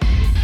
Yeah.